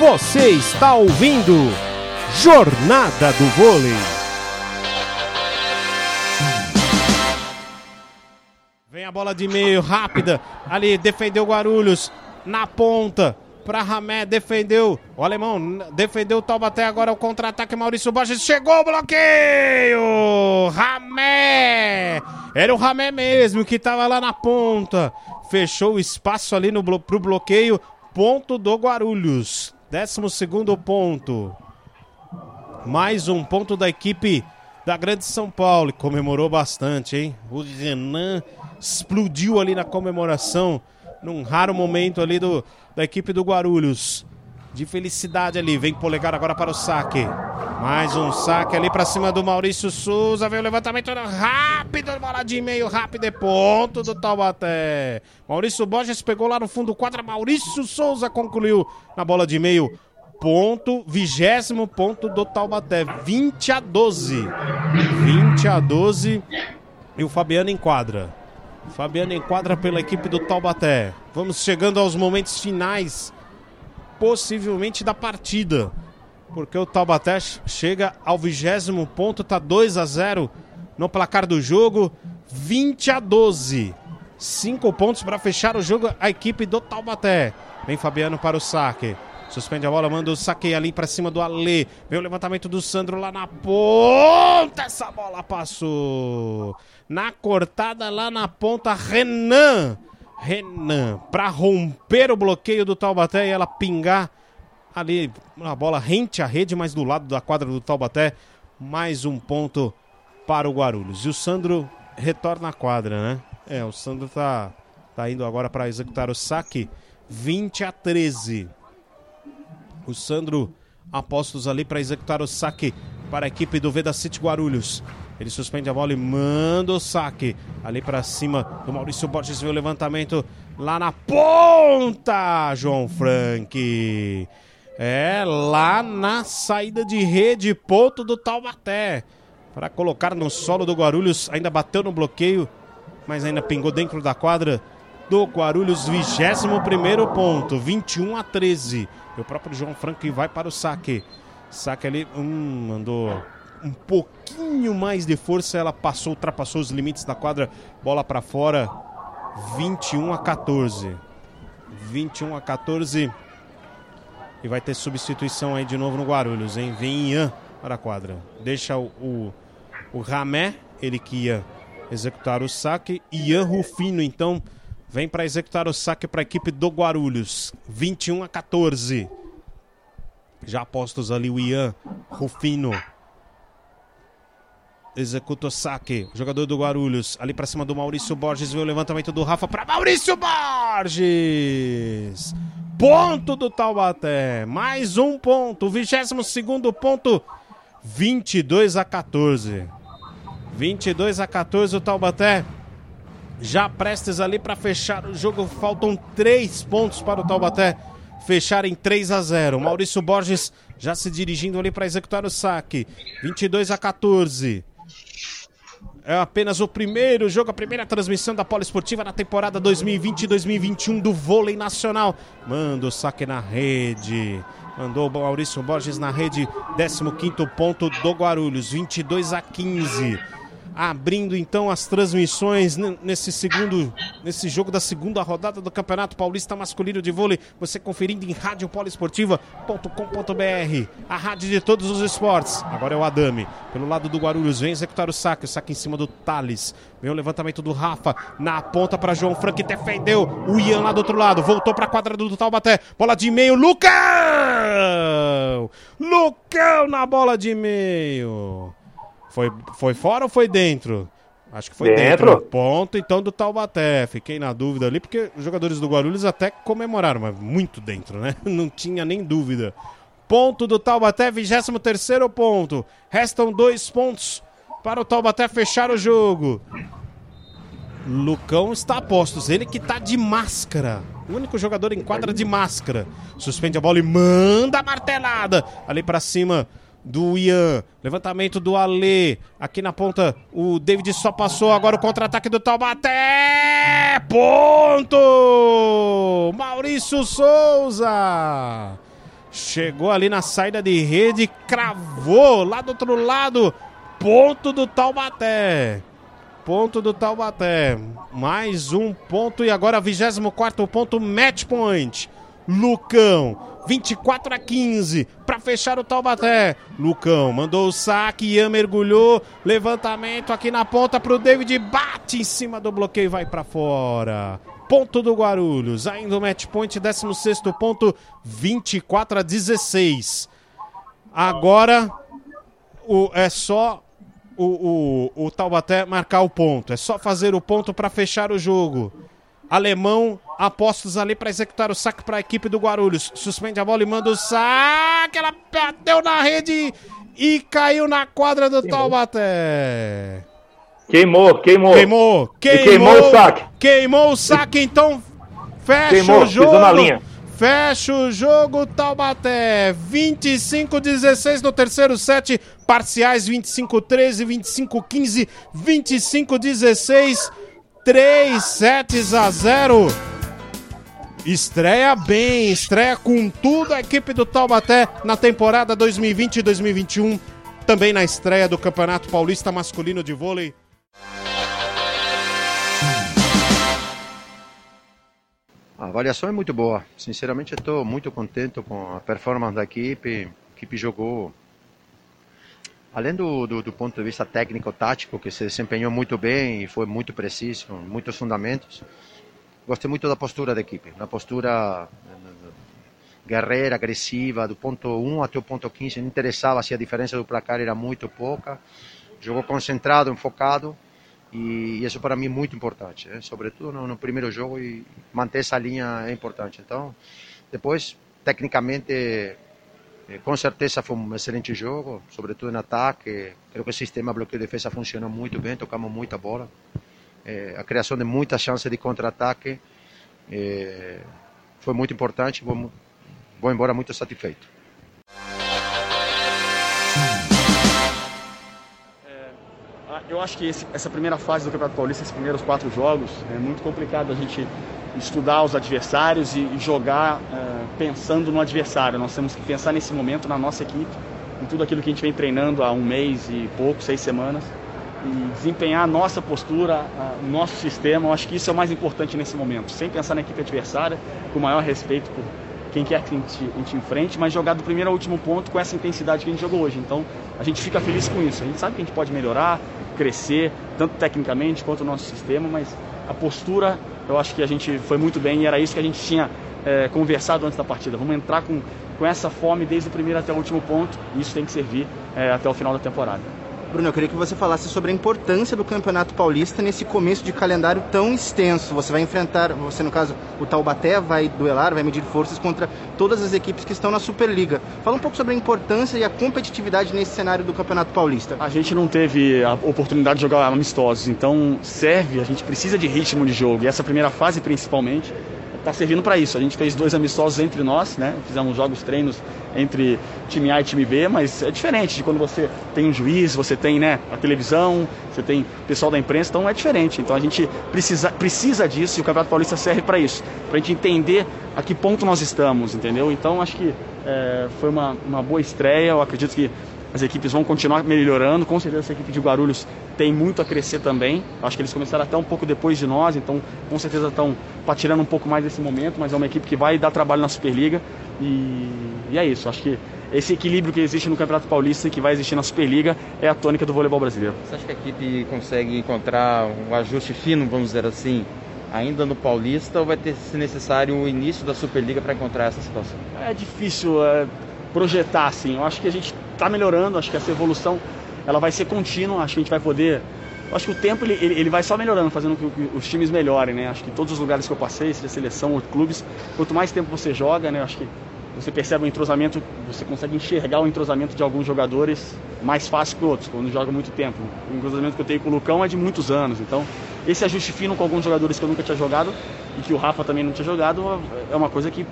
Você está ouvindo Jornada do Vôlei. Vem a bola de meio, rápida. Ali, defendeu Guarulhos. Na ponta, para Ramé, defendeu. O alemão defendeu o Taubaté. Agora o contra-ataque. Maurício Borges chegou o bloqueio. Ramé. Era o Ramé mesmo que estava lá na ponta. Fechou o espaço ali no, pro bloqueio. Ponto do Guarulhos. Décimo segundo ponto. Mais um ponto da equipe da Grande São Paulo. Comemorou bastante, hein? O Renan explodiu ali na comemoração. Num raro momento ali do, da equipe do Guarulhos. De felicidade ali. Vem polegar agora para o saque. Mais um saque ali para cima do Maurício Souza. Vem o levantamento rápido. Bola de meio rápido. É ponto do Taubaté. Maurício Borges pegou lá no fundo quadra. Maurício Souza concluiu na bola de meio. Ponto, vigésimo ponto do Taubaté. 20 a 12. 20 a 12. E o Fabiano enquadra. Fabiano enquadra pela equipe do Taubaté. Vamos chegando aos momentos finais possivelmente da partida. Porque o Taubaté chega ao vigésimo ponto, tá 2 a 0 no placar do jogo, 20 a 12. Cinco pontos para fechar o jogo a equipe do Taubaté. Vem Fabiano para o saque. Suspende a bola, manda o saque ali para cima do Alê. Vem o levantamento do Sandro lá na ponta. Essa bola passou. Na cortada lá na ponta, Renan Renan para romper o bloqueio do Taubaté e ela pingar ali uma bola rente à rede, mas do lado da quadra do Taubaté. Mais um ponto para o Guarulhos. E o Sandro retorna à quadra, né? É, o Sandro tá, tá indo agora para executar o saque. 20 a 13. O Sandro apostos ali para executar o saque para a equipe do Veda City Guarulhos. Ele suspende a bola e manda o saque. Ali para cima do Maurício Borges. Vê o levantamento lá na ponta. João Frank. É, lá na saída de rede. Ponto do Taubaté. Para colocar no solo do Guarulhos. Ainda bateu no bloqueio. Mas ainda pingou dentro da quadra do Guarulhos. 21 ponto. 21 a 13. E o próprio João Frank vai para o saque. Saque ali. Hum, mandou um pouquinho mais de força, ela passou, ultrapassou os limites da quadra, bola para fora, 21 a 14. 21 a 14. E vai ter substituição aí de novo no Guarulhos, hein? Vem Ian para a quadra. Deixa o, o, o Ramé, ele que ia executar o saque. Ian Rufino, então, vem para executar o saque para a equipe do Guarulhos. 21 a 14. Já postos ali o Ian Rufino executa o saque. Jogador do Guarulhos, ali para cima do Maurício Borges, vê o levantamento do Rafa para Maurício Borges. Ponto do Taubaté. Mais um ponto. 22 segundo ponto. 22 a 14. 22 a 14 o Taubaté. Já prestes ali para fechar o jogo. Faltam três pontos para o Taubaté fechar em 3 a 0. Maurício Borges já se dirigindo ali para executar o saque. 22 a 14. É apenas o primeiro jogo, a primeira transmissão da Poliesportiva na temporada 2020-2021 do vôlei nacional. Manda o saque na rede. Mandou o Maurício Borges na rede, 15 ponto do Guarulhos, 22 a 15 abrindo então as transmissões nesse segundo, nesse jogo da segunda rodada do Campeonato Paulista Masculino de Vôlei. Você conferindo em radiopoliesportiva.com.br, a rádio de todos os esportes. Agora é o Adame, pelo lado do Guarulhos, vem executar o saque, o saque em cima do Thales. Vem o levantamento do Rafa na ponta para João Frank, defendeu o Ian lá do outro lado, voltou para a quadra do Taubaté, bola de meio, Lucão! Lucão na bola de meio. Foi, foi fora ou foi dentro? Acho que foi dentro. dentro. Ponto então do Taubaté. Fiquei na dúvida ali, porque os jogadores do Guarulhos até comemoraram, mas muito dentro, né? Não tinha nem dúvida. Ponto do Taubaté, 23 ponto. Restam dois pontos para o Taubaté fechar o jogo. Lucão está a postos, ele que está de máscara. O único jogador em quadra de máscara. Suspende a bola e manda a martelada ali para cima do Ian. Levantamento do Alê. Aqui na ponta, o David só passou. Agora o contra-ataque do Taubaté. Ponto! Maurício Souza. Chegou ali na saída de rede, cravou lá do outro lado. Ponto do Taubaté. Ponto do Taubaté. Mais um ponto e agora 24 ponto, match point. Lucão, 24 a 15 para fechar o Taubaté. Lucão mandou o saque, Ian mergulhou, levantamento aqui na ponta para o David, bate em cima do bloqueio, vai para fora. Ponto do Guarulhos, ainda o match point, 16 ponto, 24 a 16. Agora o, é só o, o, o Taubaté marcar o ponto, é só fazer o ponto para fechar o jogo. Alemão apostos ali para executar o saque para a equipe do Guarulhos. Suspende a bola e manda o saque. Ela bateu na rede e caiu na quadra do queimou. Taubaté. Queimou, queimou. Queimou, queimou. queimou o saque. Queimou o saque, então fecha queimou, o jogo. Na linha. Fecha o jogo, Taubaté. 25-16 no terceiro set. Parciais 25-13, 25-15, 25-16. 3 sets a 0. Estreia bem, estreia com tudo a equipe do Taubaté na temporada 2020-2021. Também na estreia do Campeonato Paulista Masculino de Vôlei. A avaliação é muito boa. Sinceramente, estou muito contente com a performance da equipe. A equipe jogou Além do, do, do, ponto de vista técnico-tático, que se desempenhou muito bem e foi muito preciso, muitos fundamentos, gostei muito da postura da equipe, da postura eh, guerreira, agressiva, do ponto 1 até o ponto 15, não interessava se a diferença do placar era muito ou pouca, jogou concentrado, enfocado, e isso para mim é muito importante, né? sobretudo no, no primeiro jogo, e manter essa linha é importante. Então, depois, tecnicamente, com certeza foi um excelente jogo, sobretudo no ataque. Creio que o sistema bloqueio de defesa funcionou muito bem, tocamos muita bola. É, a criação de muitas chances de contra-ataque é, foi muito importante. Vou, vou embora muito satisfeito. Eu acho que esse, essa primeira fase do Campeonato Paulista, esses primeiros quatro jogos, é muito complicado a gente estudar os adversários e, jogar uh, pensando no adversário. Nós temos que pensar nesse momento na nossa equipe, em tudo aquilo que a gente vem treinando há um mês e pouco, seis semanas, e desempenhar a nossa postura, o nosso sistema. Eu acho que isso é o mais importante nesse momento, sem pensar na equipe adversária, com o maior respeito por quem quer que a gente, a gente enfrente, mas jogar do primeiro ao último ponto com essa intensidade que a gente jogou hoje. Então a gente fica feliz com isso. A gente sabe que a gente pode melhorar, crescer, tanto tecnicamente quanto o nosso sistema, mas a postura eu acho que a gente foi muito bem e era isso que a gente tinha é, conversado antes da partida. Vamos entrar com, com essa fome desde o primeiro até o último ponto e isso tem que servir é, até o final da temporada. Bruno, eu queria que você falasse sobre a importância do Campeonato Paulista nesse começo de calendário tão extenso. Você vai enfrentar, você no caso, o Taubaté vai duelar, vai medir forças contra todas as equipes que estão na Superliga. Fala um pouco sobre a importância e a competitividade nesse cenário do Campeonato Paulista. A gente não teve a oportunidade de jogar amistosos, então serve, a gente precisa de ritmo de jogo. E essa primeira fase, principalmente, está servindo para isso. A gente fez dois amistosos entre nós, né? Fizemos jogos treinos entre time A e time B, mas é diferente de quando você tem um juiz, você tem né, a televisão, você tem pessoal da imprensa, então é diferente. Então a gente precisa, precisa disso e o Campeonato Paulista serve para isso, para a gente entender a que ponto nós estamos, entendeu? Então acho que é, foi uma, uma boa estreia, eu acredito que as equipes vão continuar melhorando. Com certeza essa equipe de Guarulhos tem muito a crescer também. Acho que eles começaram até um pouco depois de nós, então com certeza estão patirando um pouco mais desse momento, mas é uma equipe que vai dar trabalho na Superliga. E, e é isso. Acho que esse equilíbrio que existe no Campeonato Paulista e que vai existir na Superliga é a tônica do voleibol brasileiro. Você acha que a equipe consegue encontrar um ajuste fino, vamos dizer assim, ainda no Paulista ou vai ter se necessário o início da Superliga para encontrar essa situação? É difícil é, projetar assim. Eu acho que a gente está melhorando, acho que essa evolução ela vai ser contínua, acho que a gente vai poder. Acho que o tempo ele, ele, ele vai só melhorando, fazendo com que os times melhorem, né? Acho que todos os lugares que eu passei, seja seleção ou clubes, quanto mais tempo você joga, né? Acho que você percebe o entrosamento, você consegue enxergar o entrosamento de alguns jogadores mais fácil que outros, quando joga muito tempo. O entrosamento que eu tenho com o Lucão é de muitos anos, então esse ajuste fino com alguns jogadores que eu nunca tinha jogado e que o Rafa também não tinha jogado é uma coisa que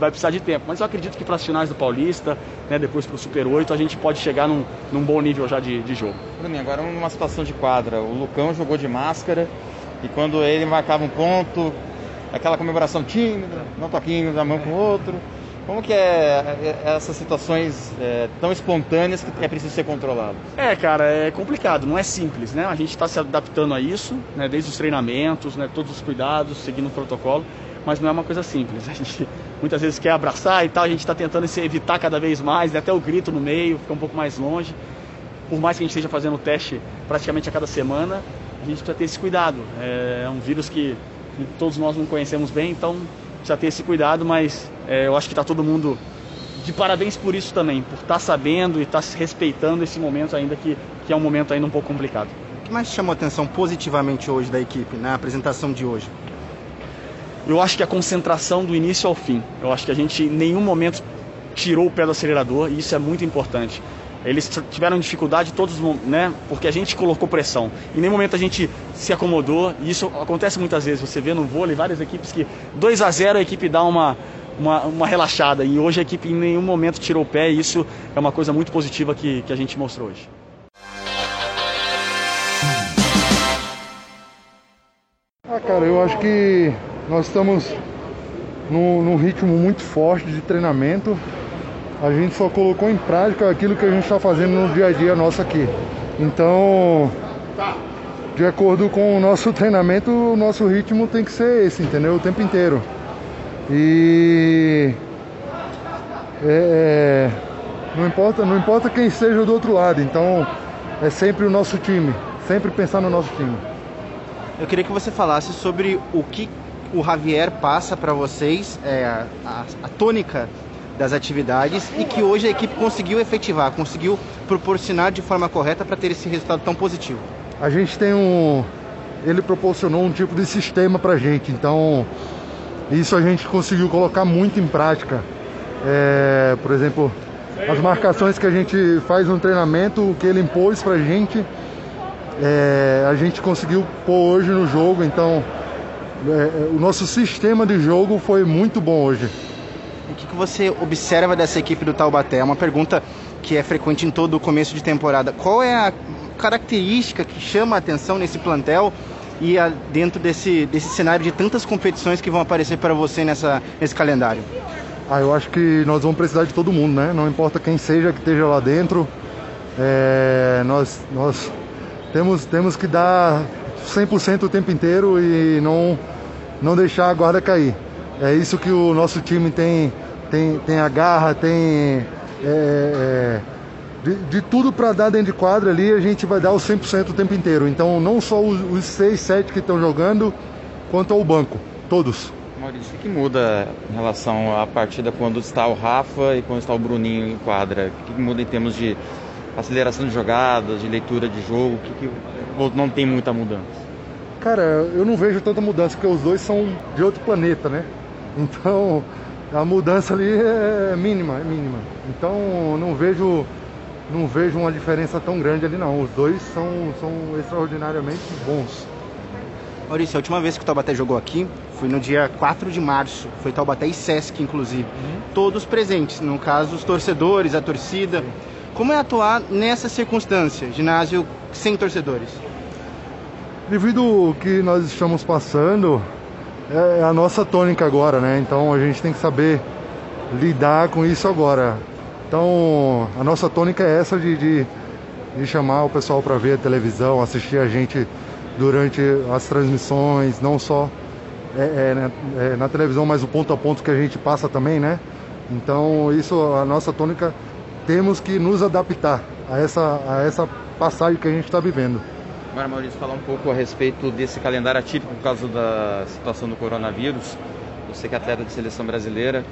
vai precisar de tempo. Mas eu acredito que para as finais do Paulista, né, depois para o Super 8, a gente pode chegar num, num bom nível já de, de jogo. Bruninho, agora uma situação de quadra. O Lucão jogou de máscara e quando ele marcava um ponto, aquela comemoração tímida, não toquinho da mão com o outro. Como que é, é essas situações é, tão espontâneas que é preciso ser controlado? É, cara, é complicado, não é simples, né? A gente está se adaptando a isso, né? Desde os treinamentos, né? Todos os cuidados, seguindo o protocolo, mas não é uma coisa simples. A gente muitas vezes quer abraçar e tal, a gente está tentando se evitar cada vez mais, né? até o grito no meio, ficar um pouco mais longe. Por mais que a gente esteja fazendo o teste praticamente a cada semana, a gente precisa ter esse cuidado. É um vírus que todos nós não conhecemos bem, então precisa ter esse cuidado, mas é, eu acho que está todo mundo de parabéns por isso também, por estar tá sabendo e estar tá respeitando esse momento ainda que, que é um momento ainda um pouco complicado. O que mais chamou atenção positivamente hoje da equipe, na apresentação de hoje? Eu acho que a concentração do início ao fim. Eu acho que a gente em nenhum momento tirou o pé do acelerador e isso é muito importante. Eles tiveram dificuldade todos, né? Porque a gente colocou pressão. Em nenhum momento a gente se acomodou. E isso acontece muitas vezes. Você vê no vôlei várias equipes que 2 a 0 a equipe dá uma, uma, uma, relaxada. E hoje a equipe em nenhum momento tirou o pé. E isso é uma coisa muito positiva que, que a gente mostrou hoje. Ah, cara, eu acho que nós estamos num, num ritmo muito forte de treinamento a gente só colocou em prática aquilo que a gente está fazendo no dia a dia nosso aqui. Então, de acordo com o nosso treinamento, o nosso ritmo tem que ser esse, entendeu? O tempo inteiro. E é, é, não importa, não importa quem esteja do outro lado. Então, é sempre o nosso time, sempre pensar no nosso time. Eu queria que você falasse sobre o que o Javier passa para vocês, é, a, a, a tônica das atividades e que hoje a equipe conseguiu efetivar, conseguiu proporcionar de forma correta para ter esse resultado tão positivo? A gente tem um. Ele proporcionou um tipo de sistema para a gente, então isso a gente conseguiu colocar muito em prática. É, por exemplo, as marcações que a gente faz no treinamento, o que ele impôs para a gente, é, a gente conseguiu pôr hoje no jogo, então o nosso sistema de jogo foi muito bom hoje. O que, que você observa dessa equipe do Taubaté? É uma pergunta que é frequente em todo o começo de temporada. Qual é a característica que chama a atenção nesse plantel e a, dentro desse, desse cenário de tantas competições que vão aparecer para você nessa, nesse calendário? Ah, eu acho que nós vamos precisar de todo mundo, né? Não importa quem seja que esteja lá dentro. É, nós, nós temos, temos que dar 100% o tempo inteiro e não, não deixar a guarda cair. É isso que o nosso time tem, tem, tem a garra, tem é, é, de, de, tudo para dar dentro de quadra ali, a gente vai dar o 100% o tempo inteiro. Então, não só os, os 6, 7 que estão jogando, quanto ao banco, todos. Maurício, o que muda em relação à partida quando está o Rafa e quando está o Bruninho em quadra? O que muda em termos de aceleração de jogadas, de leitura de jogo? O que, que não tem muita mudança? Cara, eu não vejo tanta mudança, porque os dois são de outro planeta, né? Então a mudança ali é mínima, é mínima. Então não vejo não vejo uma diferença tão grande ali não. Os dois são, são extraordinariamente bons. Maurício, a última vez que o Taubaté jogou aqui foi no dia 4 de março. Foi Taubaté e Sesc, inclusive. Uhum. Todos presentes, no caso, os torcedores, a torcida. Como é atuar nessa circunstância, ginásio sem torcedores? Devido ao que nós estamos passando, é, é a nossa tônica agora, né? Então a gente tem que saber lidar com isso agora. Então a nossa tônica é essa de, de, de chamar o pessoal para ver a televisão, assistir a gente durante as transmissões, não só é, é, né, é, na televisão, mas o ponto a ponto que a gente passa também, né? Então isso, a nossa tônica, temos que nos adaptar a essa, a essa passagem que a gente está vivendo. Agora, Maurício, falar um pouco a respeito desse calendário atípico por causa da situação do coronavírus. Você que é atleta de seleção brasileira,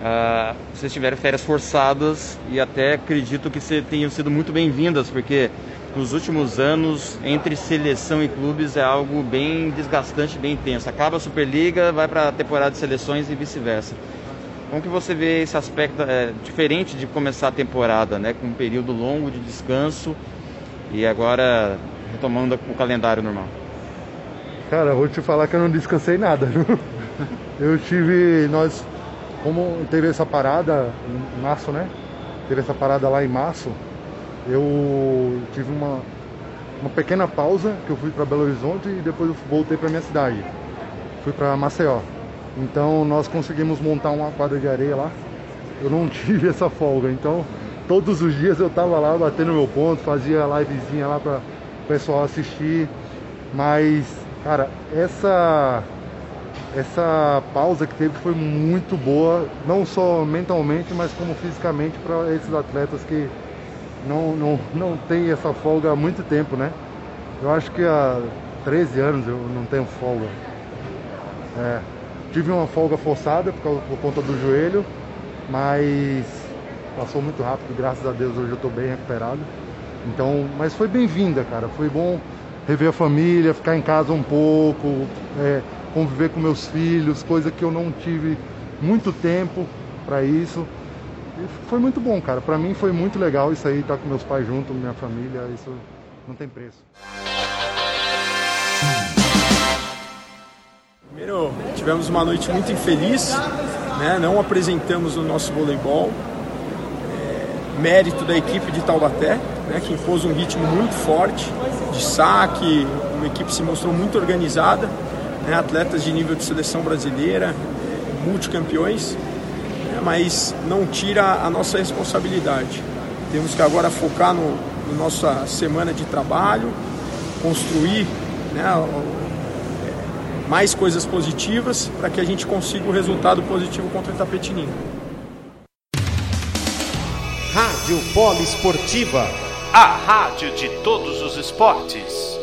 uh, vocês tiveram férias forçadas e até acredito que tenham sido muito bem-vindas, porque nos últimos anos, entre seleção e clubes, é algo bem desgastante, bem intenso. Acaba a Superliga, vai para a temporada de seleções e vice-versa. Como que você vê esse aspecto é, diferente de começar a temporada, né, com um período longo de descanso e agora retomando o calendário normal? Cara, vou te falar que eu não descansei nada. eu tive. Nós. Como teve essa parada em março, né? Teve essa parada lá em março. Eu tive uma, uma pequena pausa que eu fui para Belo Horizonte e depois eu voltei para minha cidade. Fui para Maceió. Então nós conseguimos montar uma quadra de areia lá eu não tive essa folga. Então, todos os dias eu tava lá batendo meu ponto, fazia livezinha lá para o pessoal assistir. Mas, cara, essa essa pausa que teve foi muito boa, não só mentalmente, mas como fisicamente para esses atletas que não, não, não tem essa folga há muito tempo, né? Eu acho que há 13 anos eu não tenho folga. É, tive uma folga forçada por, causa, por conta do joelho, mas passou muito rápido, graças a Deus hoje eu estou bem recuperado. Então, mas foi bem-vinda, cara. Foi bom rever a família, ficar em casa um pouco, é, conviver com meus filhos, coisa que eu não tive muito tempo para isso. E foi muito bom, cara. Para mim foi muito legal isso aí, estar tá com meus pais junto, minha família, isso não tem preço. Primeiro, tivemos uma noite muito infeliz, né? não apresentamos o nosso voleibol. É, mérito da equipe de Taubaté, né? que impôs um ritmo muito forte de saque, uma equipe se mostrou muito organizada, né? atletas de nível de seleção brasileira, multicampeões, né? mas não tira a nossa responsabilidade. Temos que agora focar no, no nossa semana de trabalho, construir né, mais coisas positivas para que a gente consiga o resultado positivo contra o Itapetininga. Rádio Poliesportiva, a rádio de todos os esportes.